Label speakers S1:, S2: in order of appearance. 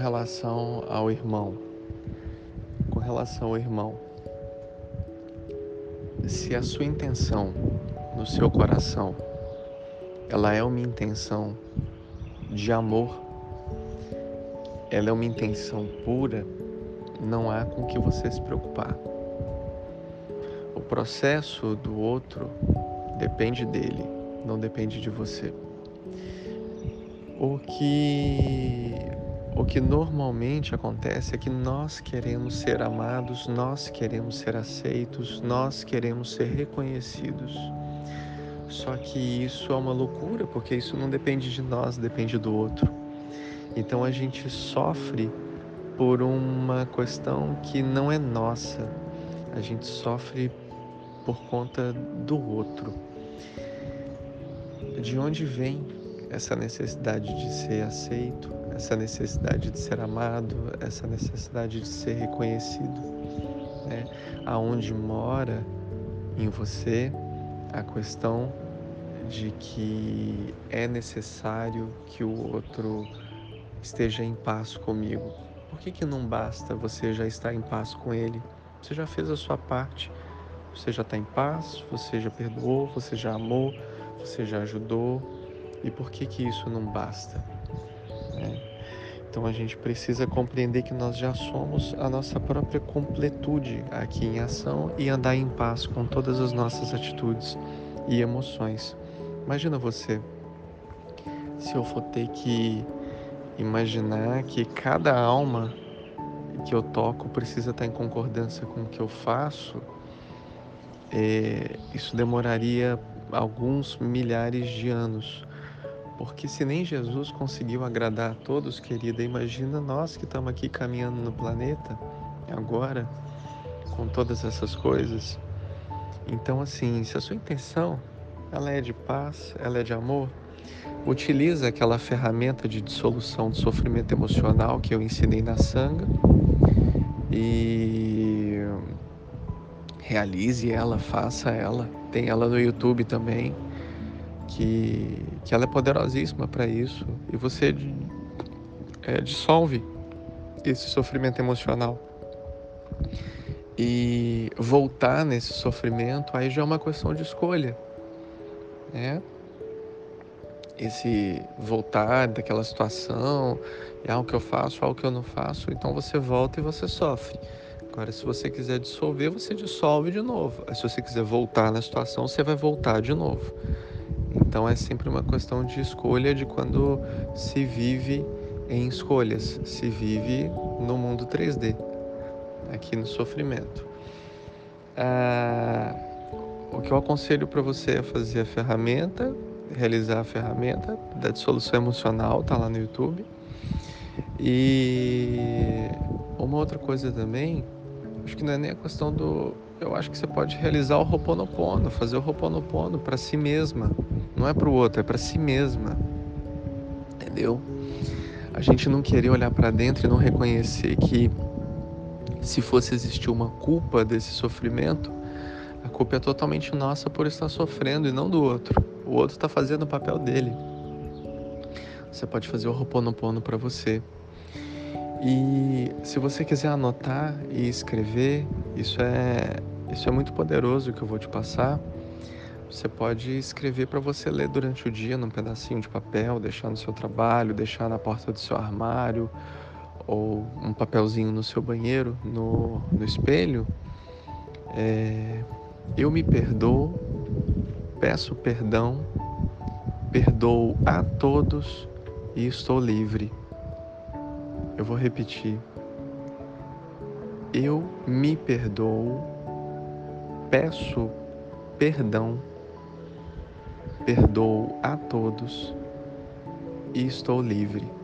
S1: relação ao irmão, com relação ao irmão, se a sua intenção no seu coração ela é uma intenção de amor, ela é uma intenção pura, não há com que você se preocupar. O processo do outro depende dele, não depende de você. O que o que normalmente acontece é que nós queremos ser amados, nós queremos ser aceitos, nós queremos ser reconhecidos. Só que isso é uma loucura, porque isso não depende de nós, depende do outro. Então a gente sofre por uma questão que não é nossa. A gente sofre por conta do outro. De onde vem essa necessidade de ser aceito, essa necessidade de ser amado, essa necessidade de ser reconhecido? Né? Aonde mora em você a questão de que é necessário que o outro esteja em paz comigo. Por que, que não basta você já estar em paz com ele? Você já fez a sua parte, você já está em paz, você já perdoou, você já amou, você já ajudou. E por que que isso não basta? É. Então a gente precisa compreender que nós já somos a nossa própria completude aqui em ação e andar em paz com todas as nossas atitudes e emoções. Imagina você, se eu for ter que imaginar que cada alma que eu toco precisa estar em concordância com o que eu faço, é, isso demoraria alguns milhares de anos. Porque se nem Jesus conseguiu agradar a todos, querida, imagina nós que estamos aqui caminhando no planeta agora, com todas essas coisas. Então, assim, se a sua intenção ela é de paz, ela é de amor, utiliza aquela ferramenta de dissolução do sofrimento emocional que eu ensinei na sanga e realize ela, faça ela. Tem ela no YouTube também, que, que ela é poderosíssima para isso. E você é, dissolve esse sofrimento emocional. E voltar nesse sofrimento aí já é uma questão de escolha né? Esse voltar daquela situação, é algo que eu faço, algo que eu não faço, então você volta e você sofre. Agora, se você quiser dissolver, você dissolve de novo. Se você quiser voltar na situação, você vai voltar de novo. Então é sempre uma questão de escolha de quando se vive em escolhas, se vive no mundo 3D, aqui no sofrimento. Ah, o que eu aconselho para você é fazer a ferramenta, realizar a ferramenta da dissolução emocional, tá lá no YouTube. E uma outra coisa também, acho que não é nem a questão do. Eu acho que você pode realizar o Ho'oponopono, fazer o Ho'oponopono para si mesma. Não é para o outro, é para si mesma. Entendeu? A gente não querer olhar para dentro e não reconhecer que se fosse existir uma culpa desse sofrimento, a culpa é totalmente nossa por estar sofrendo e não do outro. O outro está fazendo o papel dele. Você pode fazer o Ho'oponopono para você. E se você quiser anotar e escrever, isso é isso é muito poderoso que eu vou te passar. Você pode escrever para você ler durante o dia num pedacinho de papel, deixar no seu trabalho, deixar na porta do seu armário ou um papelzinho no seu banheiro, no, no espelho. É, eu me perdoo, peço perdão, perdoo a todos e estou livre. Eu vou repetir. Eu me perdoo, peço perdão, perdoo a todos e estou livre.